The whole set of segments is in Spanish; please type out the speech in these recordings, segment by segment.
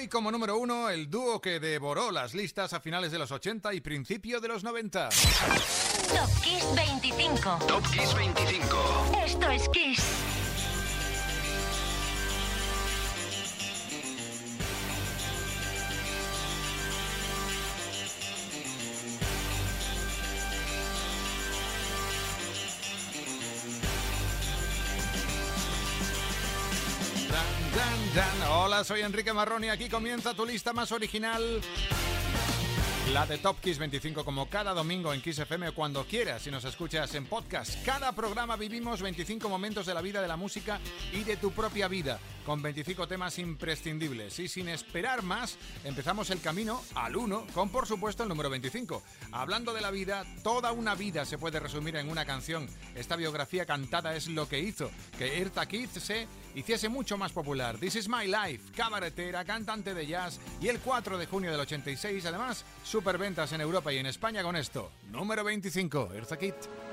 Hoy como número uno, el dúo que devoró las listas a finales de los 80 y principio de los 90. Top Kiss 25. Top Kiss 25. Esto es Kiss. Soy Enrique Marroni. Aquí comienza tu lista más original. La de Top Kiss 25 como cada domingo en Kiss FM cuando quieras si nos escuchas en podcast. Cada programa vivimos 25 momentos de la vida de la música y de tu propia vida con 25 temas imprescindibles. Y sin esperar más, empezamos el camino al 1 con por supuesto el número 25. Hablando de la vida, toda una vida se puede resumir en una canción. Esta biografía cantada es lo que hizo que Erta Kiss se hiciese mucho más popular. This is My Life, cabaretera, cantante de jazz y el 4 de junio del 86 además superventas en Europa y en España con esto. Número 25, Eartha.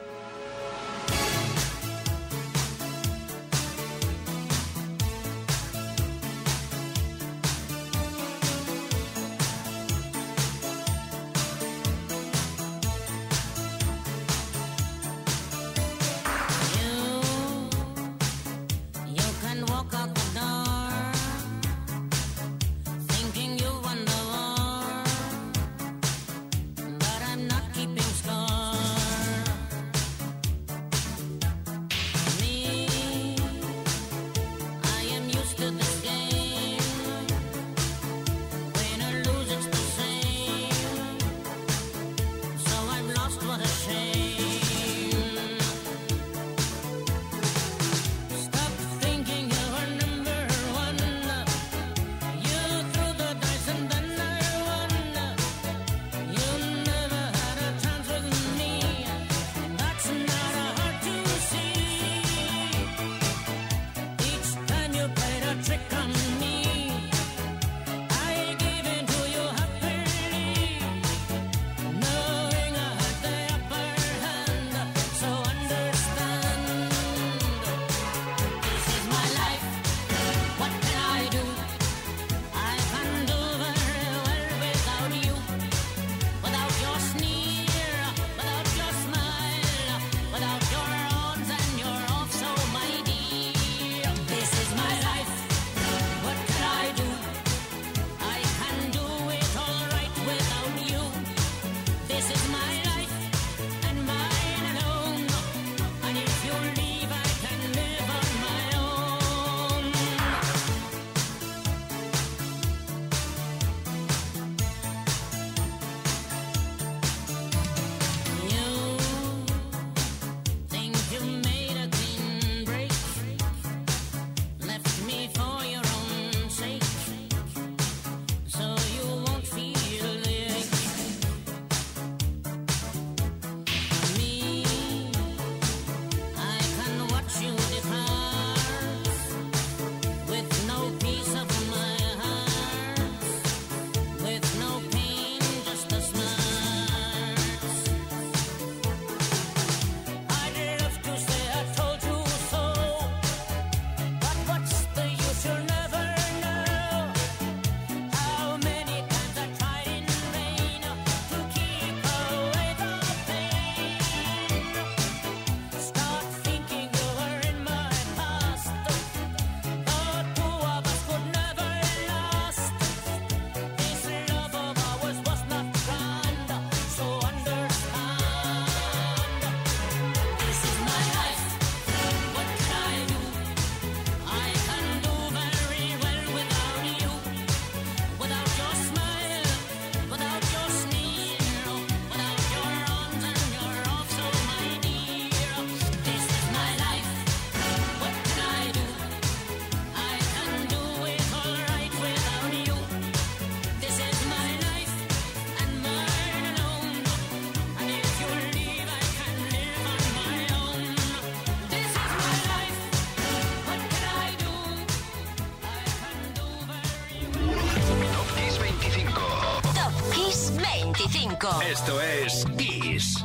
Esto es Kiss.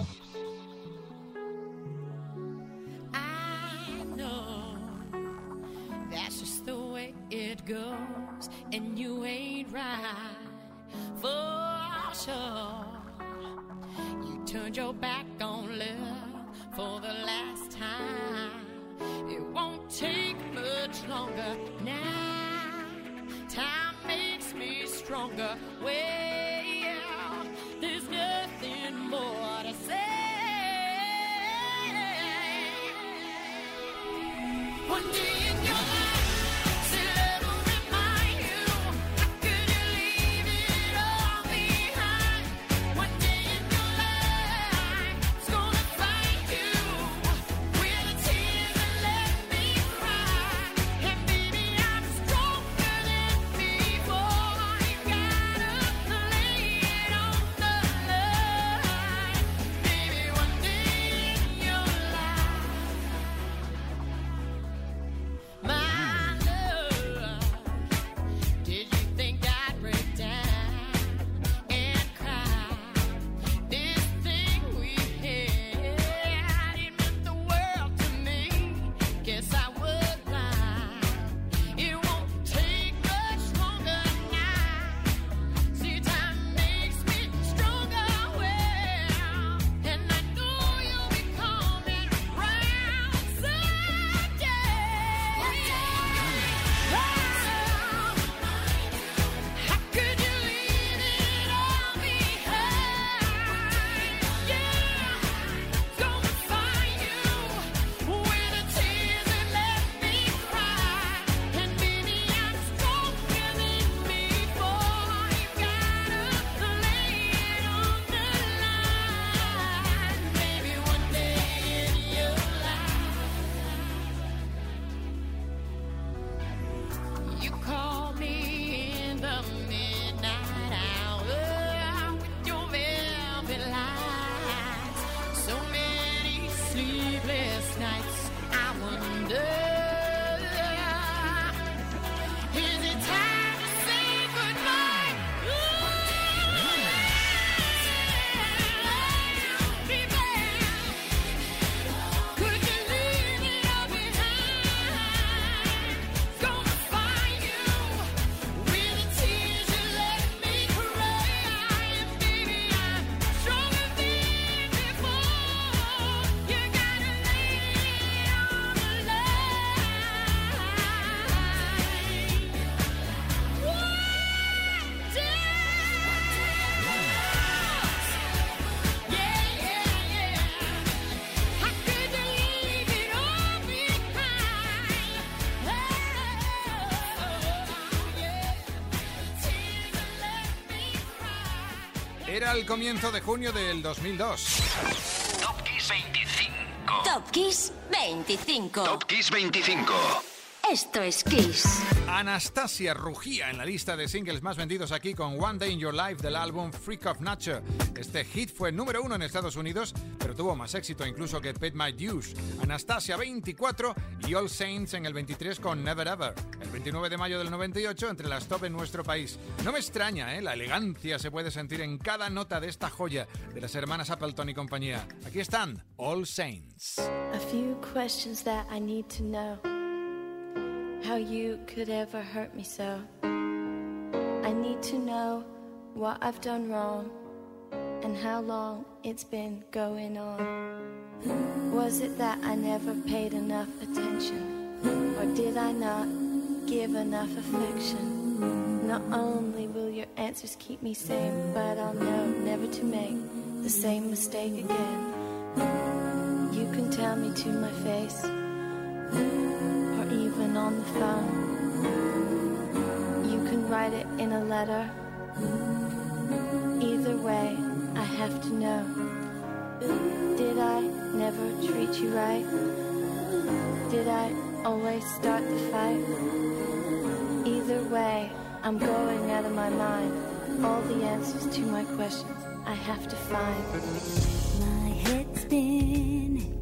That's just the way it goes, and you ain't right for sure. You turned your back on love for the last time. It won't take much longer now. Time makes me stronger. Well, comienzo de junio del 2002. Top Kiss 25. Top Kiss 25. Top Kiss 25. Esto es Kiss. Anastasia rugía en la lista de singles más vendidos aquí con One Day in Your Life del álbum Freak of Nature. Este hit fue número uno en Estados Unidos, pero tuvo más éxito incluso que Paid My Dues. Anastasia 24 y All Saints en el 23 con Never Ever. El 29 de mayo del 98 entre las top en nuestro país. No me extraña, ¿eh? La elegancia se puede sentir en cada nota de esta joya de las hermanas Appleton y compañía. Aquí están, All Saints. A few questions that I need to know. How you could ever hurt me so. I need to know what I've done wrong and how long it's been going on. Was it that I never paid enough attention? Or did I not give enough affection? Not only will your answers keep me sane, but I'll know never to make the same mistake again. You can tell me to my face, on the phone. You can write it in a letter. Either way, I have to know. Did I never treat you right? Did I always start the fight? Either way, I'm going out of my mind. All the answers to my questions I have to find. My head's spinning.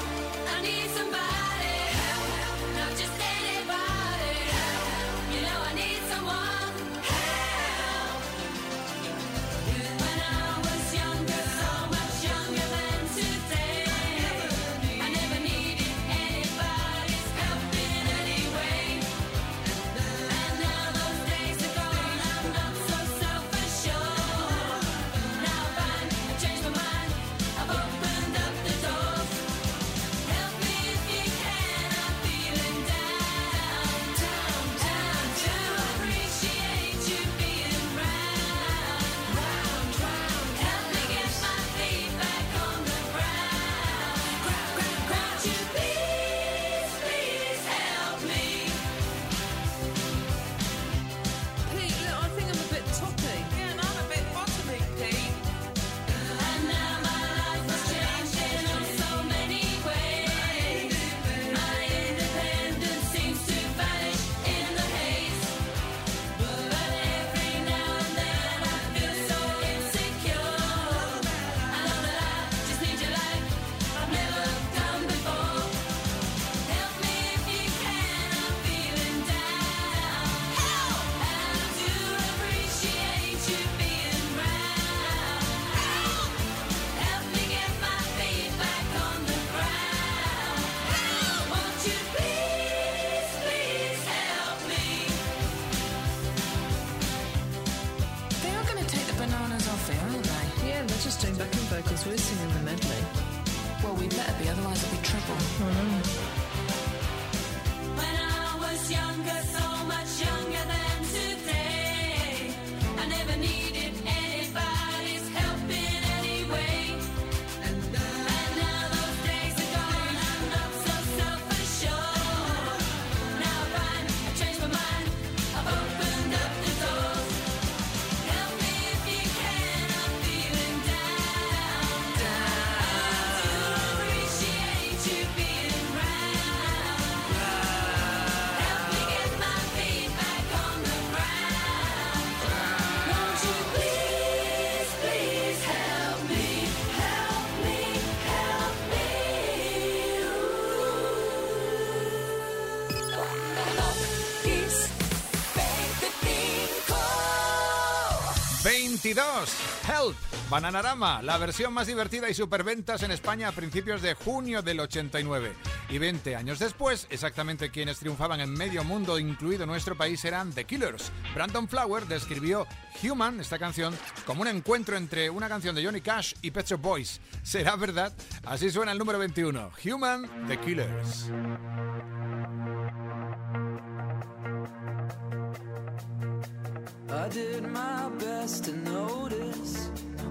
Bananarama, la versión más divertida y superventas en España a principios de junio del 89. Y 20 años después, exactamente quienes triunfaban en medio mundo, incluido nuestro país, eran The Killers. Brandon Flower describió Human, esta canción, como un encuentro entre una canción de Johnny Cash y Pet Shop Boys. ¿Será verdad? Así suena el número 21, Human, The Killers.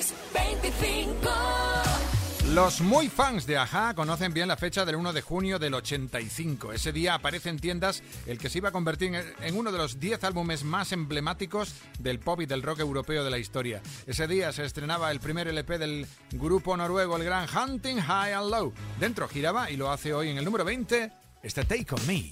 Kiss 25. Los muy fans de Aja conocen bien la fecha del 1 de junio del 85. Ese día aparece en tiendas el que se iba a convertir en- en uno de los 10 álbumes más emblemáticos del pop y del rock europeo de la historia. Ese día se estrenaba el primer LP del grupo noruego, el gran Hunting High and Low. Dentro giraba y lo hace hoy en el número 20, este Take On Me.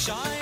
shine.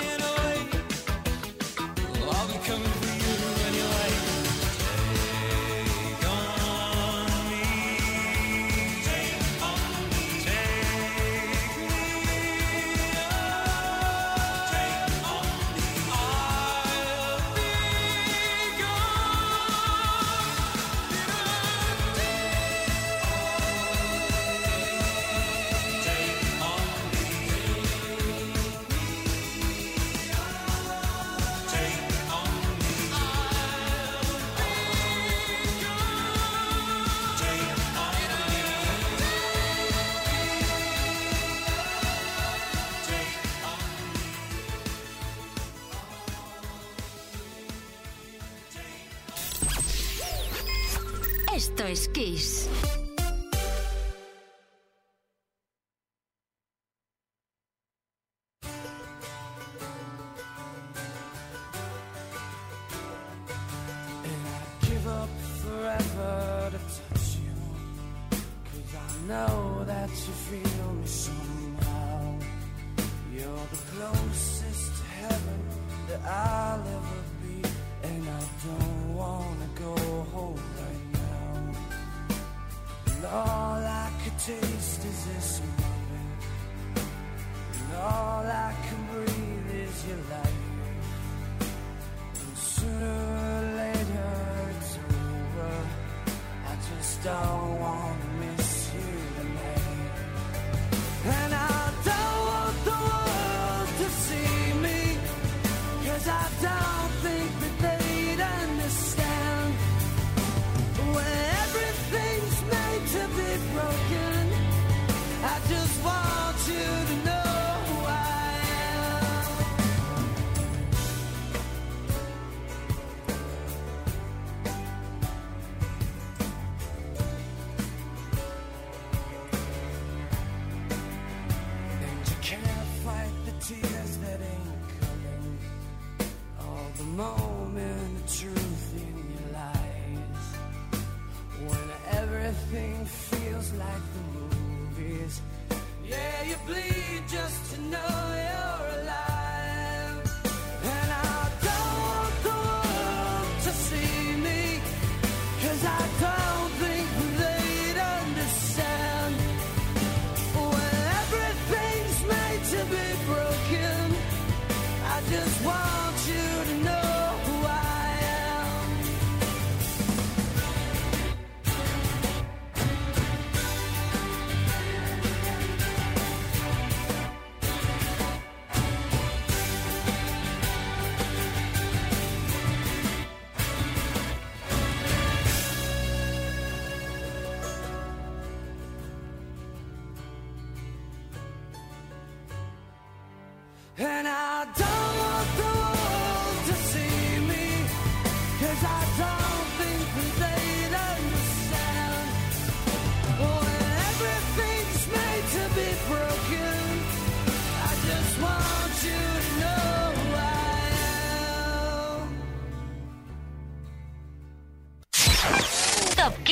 Esto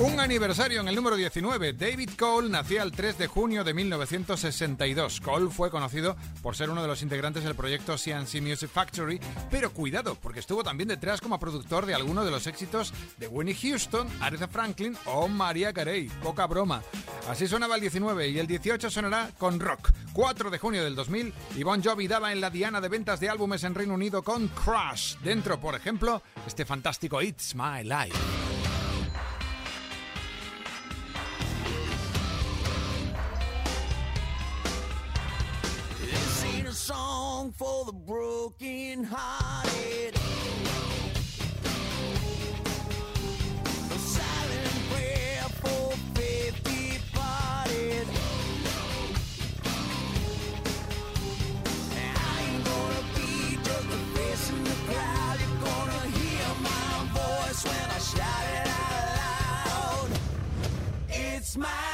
Un aniversario en el número 19. David Cole nacía el 3 de junio de 1962. Cole fue conocido por ser uno de los integrantes del proyecto CNC Music Factory, pero cuidado, porque estuvo también detrás como productor de algunos de los éxitos de Winnie Houston, Aretha Franklin o María Carey. Poca broma. Así sonaba el 19 y el 18 sonará con rock. 4 de junio del 2000 y Bon Jovi daba en la diana de ventas de álbumes en Reino Unido con Crush. Dentro, por ejemplo, este fantástico It's My Life. smile.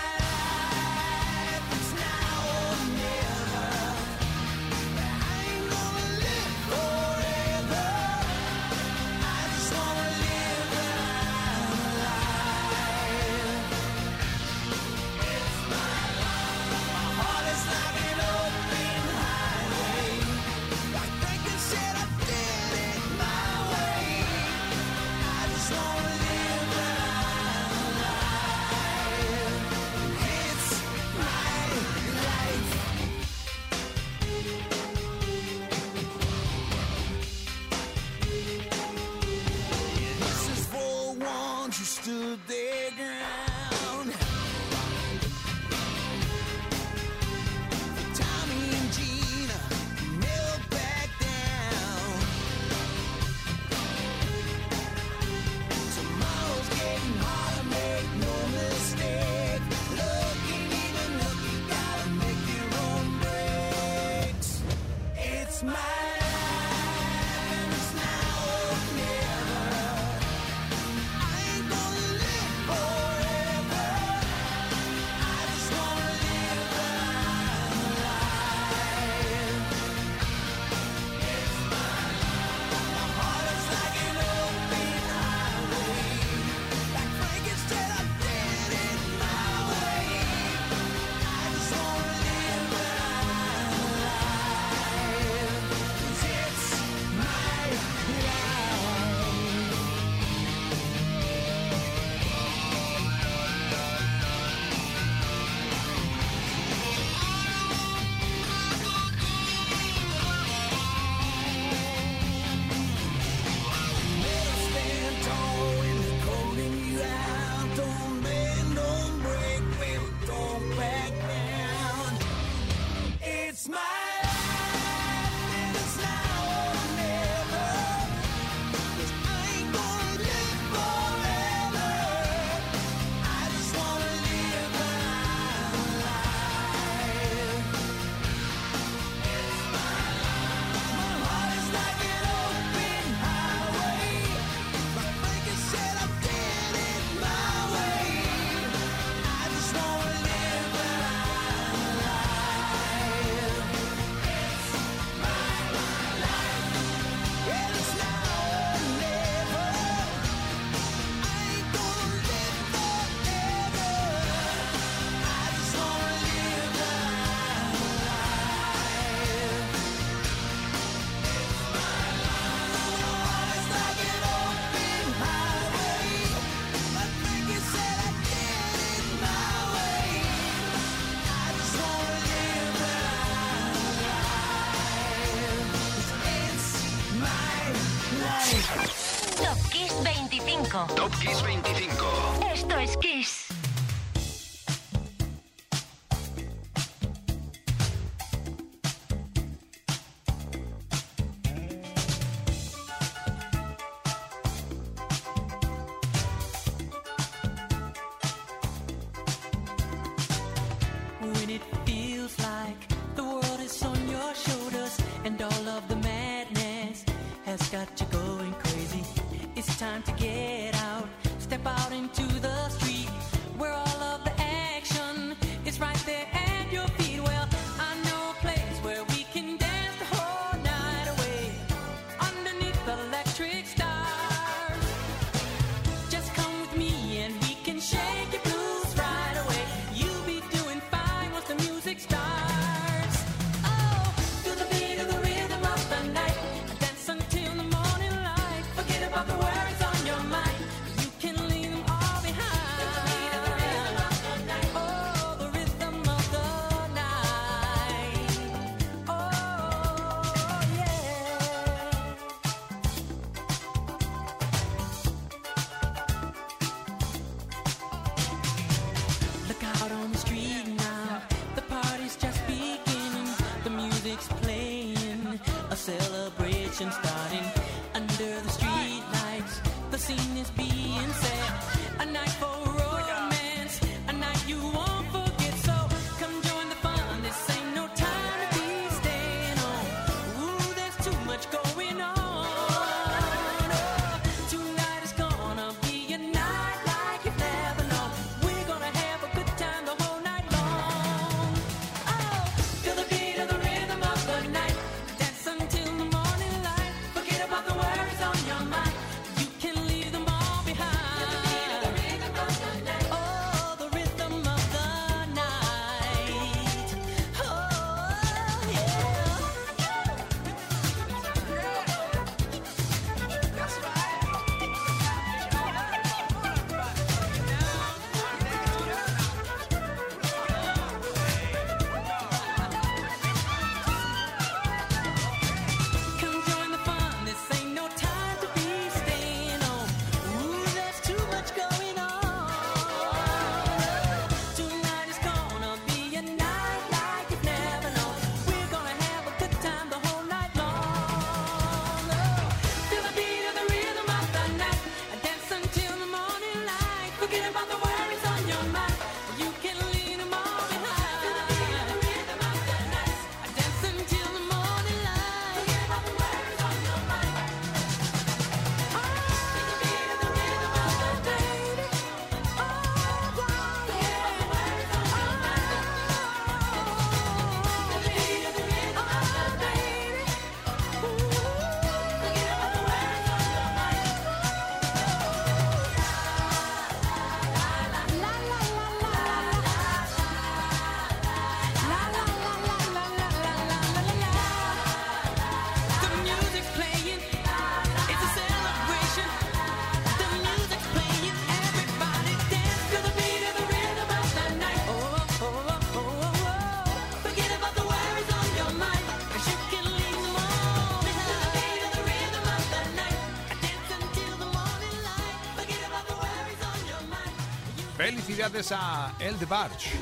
Felicidades a Elde Barch.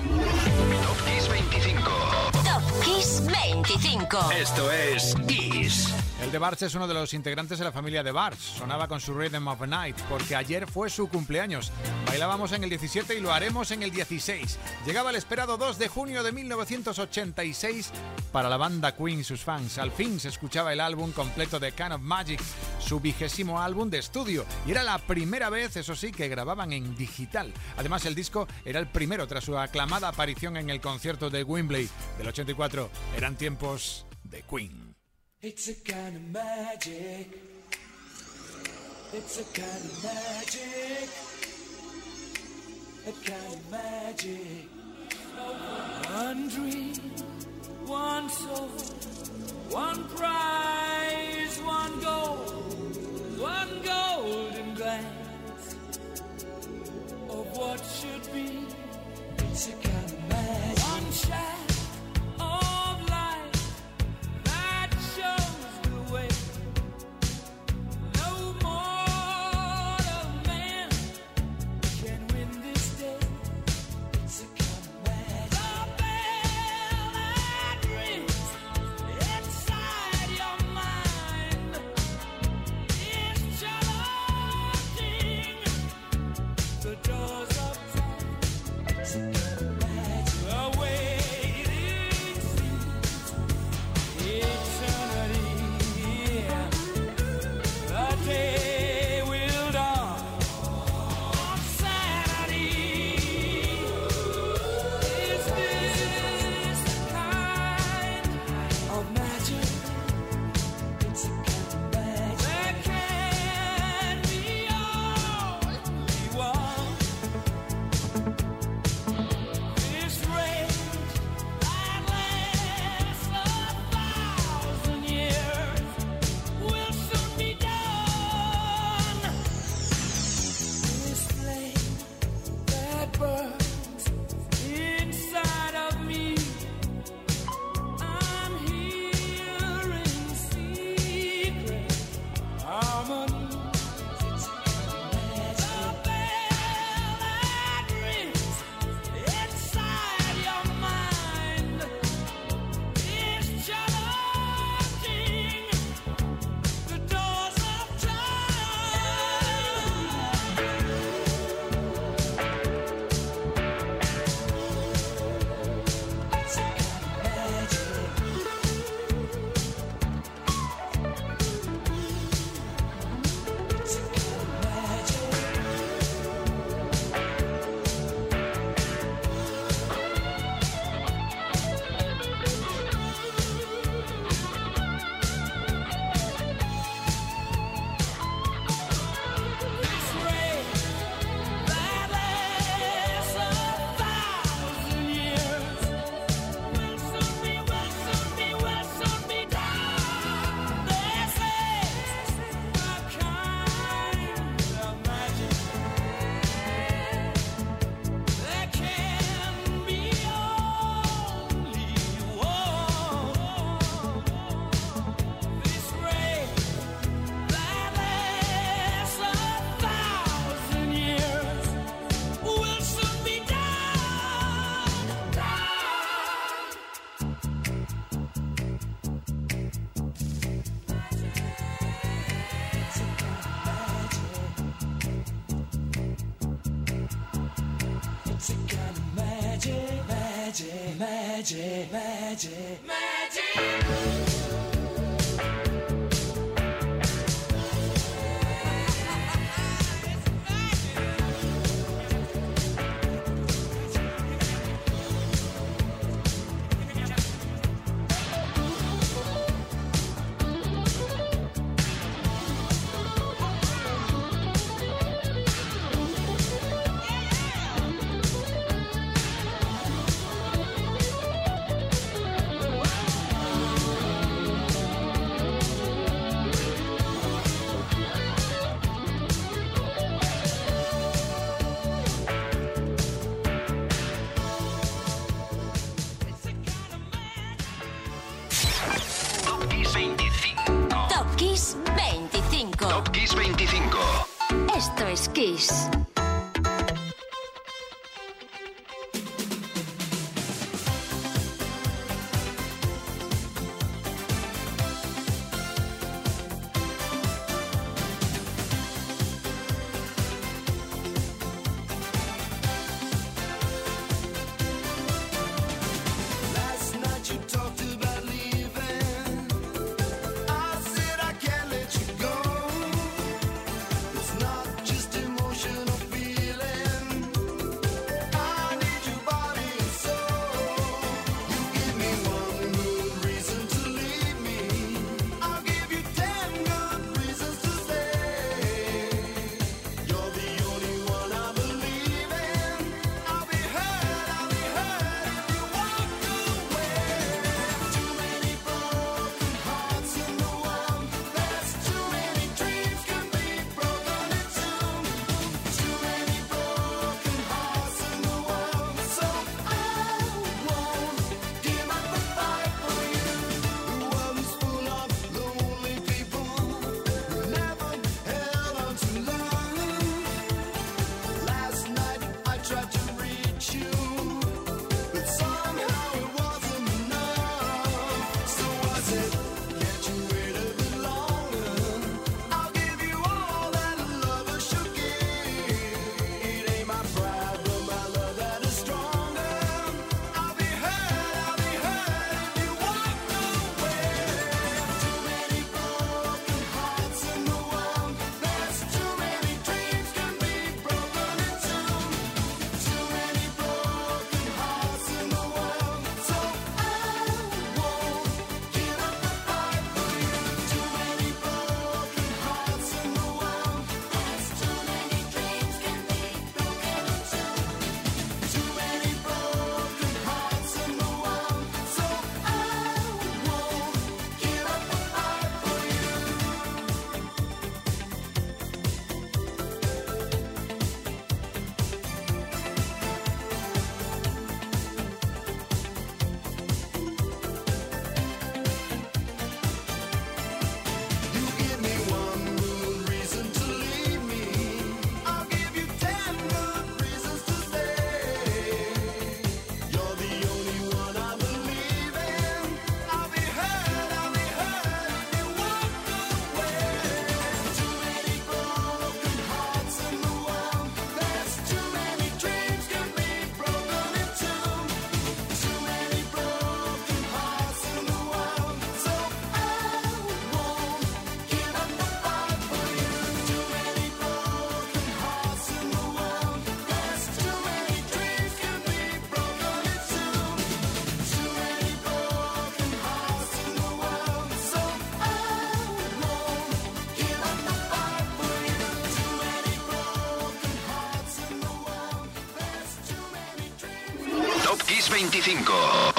Top Kiss 25. Top 25. Esto es Kiss. El de Barch es uno de los integrantes de la familia de Barch. Sonaba con su Rhythm of Night porque ayer fue su cumpleaños. Bailábamos en el 17 y lo haremos en el 16. Llegaba el esperado 2 de junio de 1986 para la banda Queen y sus fans. Al fin se escuchaba el álbum completo de Can of Magic, su vigésimo álbum de estudio. Y era la primera vez, eso sí, que grababan en digital. Además, el disco era el primero tras su aclamada aparición en el concierto de Wembley del 84. Eran tiempos de Queen. It's a kind of magic. It's a kind of magic. A kind of magic. One dream, one soul, one prize, one goal, one golden glance of what should be. It's a kind One shot. 25.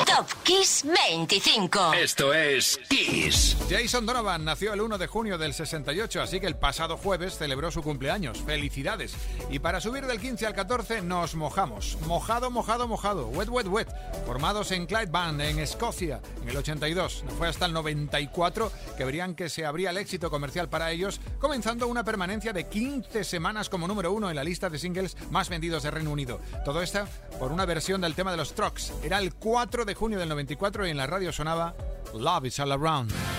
Top Kiss 25. Esto es Kiss. Jason Donovan nació el 1 de junio del 68, así que el pasado jueves celebró su cumpleaños. Felicidades. Y para subir del 15 al 14 nos mojamos. Mojado, mojado, mojado. Wet, wet, wet formados en Clydebank, en Escocia, en el 82. No fue hasta el 94 que verían que se abría el éxito comercial para ellos, comenzando una permanencia de 15 semanas como número uno en la lista de singles más vendidos de Reino Unido. Todo esto por una versión del tema de los Trucks. Era el 4 de junio del 94 y en la radio sonaba Love is All Around.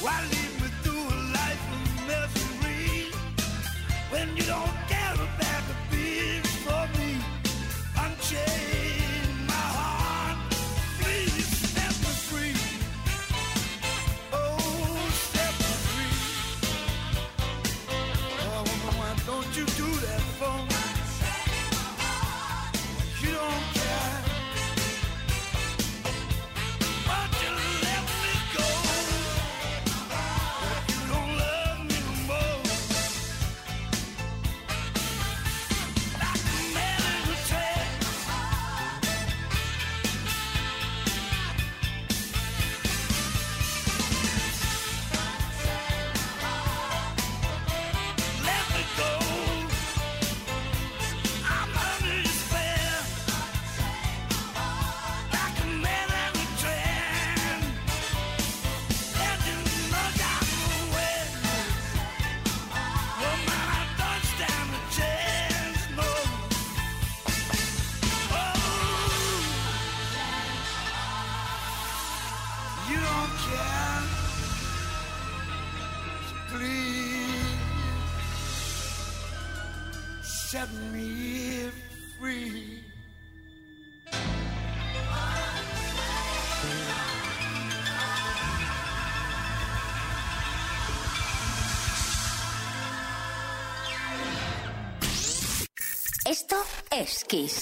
Well, Kiss.